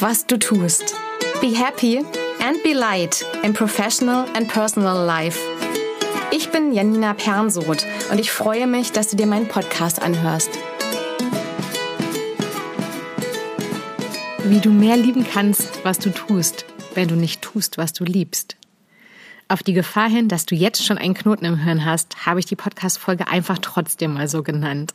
was du tust. Be happy and be light in professional and personal life. Ich bin Janina Pernsoth und ich freue mich, dass du dir meinen Podcast anhörst. Wie du mehr lieben kannst, was du tust, wenn du nicht tust, was du liebst. Auf die Gefahr hin, dass du jetzt schon einen Knoten im Hirn hast, habe ich die Podcast-Folge einfach trotzdem mal so genannt.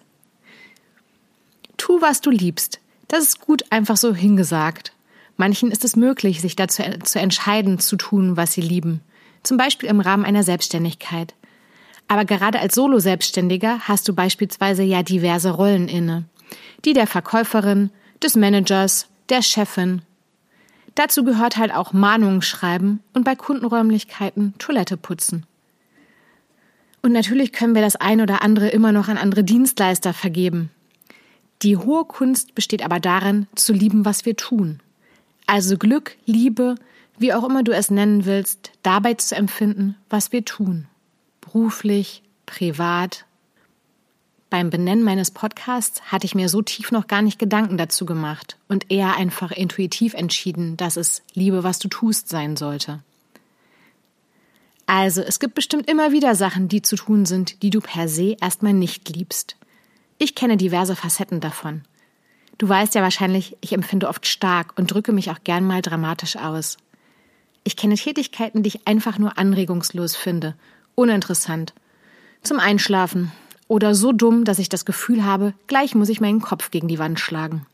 Tu, was du liebst. Das ist gut einfach so hingesagt. Manchen ist es möglich, sich dazu zu entscheiden, zu tun, was sie lieben. Zum Beispiel im Rahmen einer Selbstständigkeit. Aber gerade als Solo-Selbstständiger hast du beispielsweise ja diverse Rollen inne. Die der Verkäuferin, des Managers, der Chefin. Dazu gehört halt auch Mahnungen schreiben und bei Kundenräumlichkeiten Toilette putzen. Und natürlich können wir das ein oder andere immer noch an andere Dienstleister vergeben. Die hohe Kunst besteht aber darin, zu lieben, was wir tun. Also Glück, Liebe, wie auch immer du es nennen willst, dabei zu empfinden, was wir tun. Beruflich, privat. Beim Benennen meines Podcasts hatte ich mir so tief noch gar nicht Gedanken dazu gemacht und eher einfach intuitiv entschieden, dass es Liebe, was du tust sein sollte. Also, es gibt bestimmt immer wieder Sachen, die zu tun sind, die du per se erstmal nicht liebst. Ich kenne diverse Facetten davon. Du weißt ja wahrscheinlich, ich empfinde oft stark und drücke mich auch gern mal dramatisch aus. Ich kenne Tätigkeiten, die ich einfach nur anregungslos finde, uninteressant, zum Einschlafen oder so dumm, dass ich das Gefühl habe, gleich muss ich meinen Kopf gegen die Wand schlagen.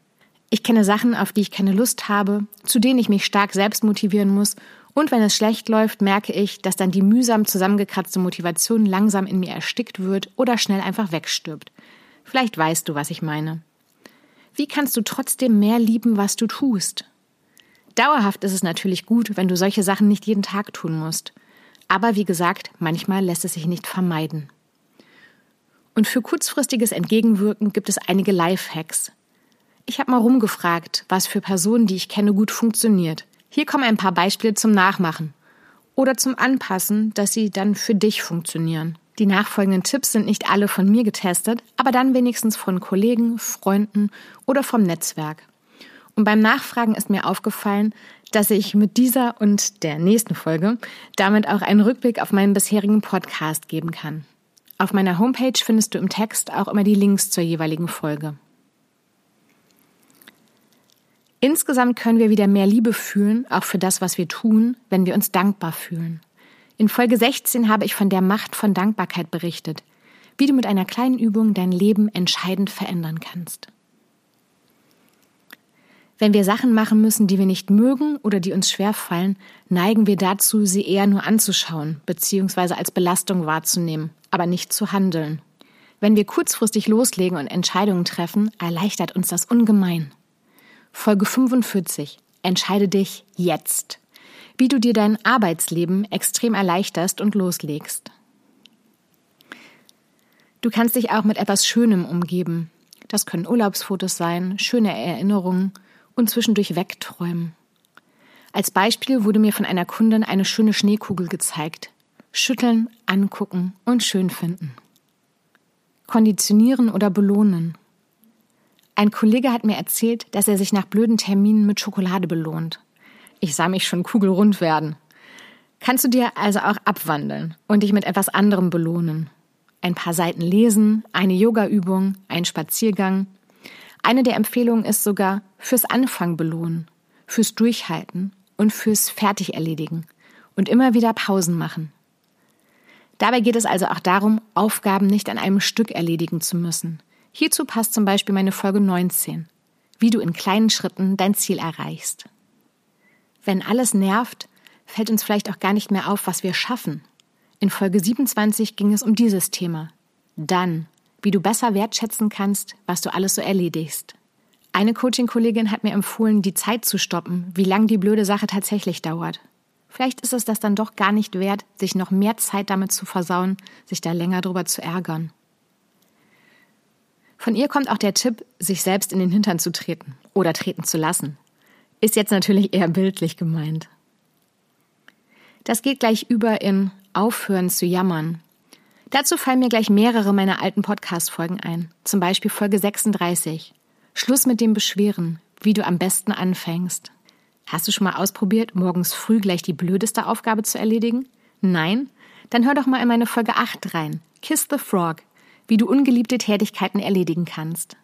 Ich kenne Sachen, auf die ich keine Lust habe, zu denen ich mich stark selbst motivieren muss, und wenn es schlecht läuft, merke ich, dass dann die mühsam zusammengekratzte Motivation langsam in mir erstickt wird oder schnell einfach wegstirbt. Vielleicht weißt du, was ich meine. Wie kannst du trotzdem mehr lieben, was du tust? Dauerhaft ist es natürlich gut, wenn du solche Sachen nicht jeden Tag tun musst. Aber wie gesagt, manchmal lässt es sich nicht vermeiden. Und für kurzfristiges Entgegenwirken gibt es einige Lifehacks. Ich habe mal rumgefragt, was für Personen, die ich kenne, gut funktioniert. Hier kommen ein paar Beispiele zum Nachmachen oder zum Anpassen, dass sie dann für dich funktionieren. Die nachfolgenden Tipps sind nicht alle von mir getestet, aber dann wenigstens von Kollegen, Freunden oder vom Netzwerk. Und beim Nachfragen ist mir aufgefallen, dass ich mit dieser und der nächsten Folge damit auch einen Rückblick auf meinen bisherigen Podcast geben kann. Auf meiner Homepage findest du im Text auch immer die Links zur jeweiligen Folge. Insgesamt können wir wieder mehr Liebe fühlen, auch für das, was wir tun, wenn wir uns dankbar fühlen. In Folge 16 habe ich von der Macht von Dankbarkeit berichtet, wie du mit einer kleinen Übung dein Leben entscheidend verändern kannst. Wenn wir Sachen machen müssen, die wir nicht mögen oder die uns schwerfallen, neigen wir dazu, sie eher nur anzuschauen bzw. als Belastung wahrzunehmen, aber nicht zu handeln. Wenn wir kurzfristig loslegen und Entscheidungen treffen, erleichtert uns das ungemein. Folge 45. Entscheide dich jetzt wie du dir dein Arbeitsleben extrem erleichterst und loslegst. Du kannst dich auch mit etwas Schönem umgeben. Das können Urlaubsfotos sein, schöne Erinnerungen und zwischendurch wegträumen. Als Beispiel wurde mir von einer Kundin eine schöne Schneekugel gezeigt. Schütteln, angucken und schön finden. Konditionieren oder belohnen. Ein Kollege hat mir erzählt, dass er sich nach blöden Terminen mit Schokolade belohnt. Ich sah mich schon kugelrund werden. Kannst du dir also auch abwandeln und dich mit etwas anderem belohnen? Ein paar Seiten lesen, eine Yogaübung, ein Spaziergang. Eine der Empfehlungen ist sogar fürs Anfang belohnen, fürs Durchhalten und fürs Fertigerledigen und immer wieder Pausen machen. Dabei geht es also auch darum, Aufgaben nicht an einem Stück erledigen zu müssen. Hierzu passt zum Beispiel meine Folge 19, wie du in kleinen Schritten dein Ziel erreichst. Wenn alles nervt, fällt uns vielleicht auch gar nicht mehr auf, was wir schaffen. In Folge 27 ging es um dieses Thema. Dann, wie du besser wertschätzen kannst, was du alles so erledigst. Eine Coaching-Kollegin hat mir empfohlen, die Zeit zu stoppen, wie lang die blöde Sache tatsächlich dauert. Vielleicht ist es das dann doch gar nicht wert, sich noch mehr Zeit damit zu versauen, sich da länger drüber zu ärgern. Von ihr kommt auch der Tipp, sich selbst in den Hintern zu treten oder treten zu lassen. Ist jetzt natürlich eher bildlich gemeint. Das geht gleich über in Aufhören zu jammern. Dazu fallen mir gleich mehrere meiner alten Podcast-Folgen ein. Zum Beispiel Folge 36. Schluss mit dem Beschweren, wie du am besten anfängst. Hast du schon mal ausprobiert, morgens früh gleich die blödeste Aufgabe zu erledigen? Nein? Dann hör doch mal in meine Folge 8 rein. Kiss the Frog, wie du ungeliebte Tätigkeiten erledigen kannst.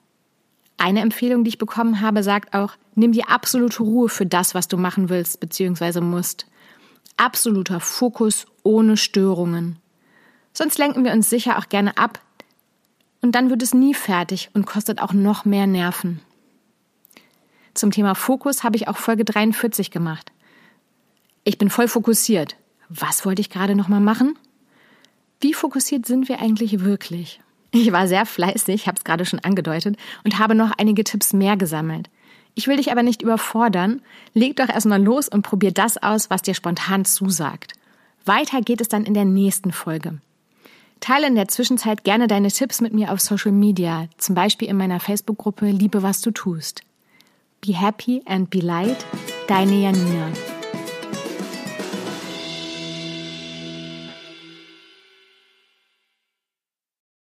Eine Empfehlung, die ich bekommen habe, sagt auch, nimm die absolute Ruhe für das, was du machen willst bzw. musst. Absoluter Fokus ohne Störungen. Sonst lenken wir uns sicher auch gerne ab und dann wird es nie fertig und kostet auch noch mehr Nerven. Zum Thema Fokus habe ich auch Folge 43 gemacht. Ich bin voll fokussiert. Was wollte ich gerade noch mal machen? Wie fokussiert sind wir eigentlich wirklich? Ich war sehr fleißig, habe es gerade schon angedeutet, und habe noch einige Tipps mehr gesammelt. Ich will dich aber nicht überfordern. Leg doch erstmal los und probier das aus, was dir spontan zusagt. Weiter geht es dann in der nächsten Folge. Teile in der Zwischenzeit gerne deine Tipps mit mir auf Social Media, zum Beispiel in meiner Facebook-Gruppe Liebe, was du tust. Be happy and be light, deine Janina.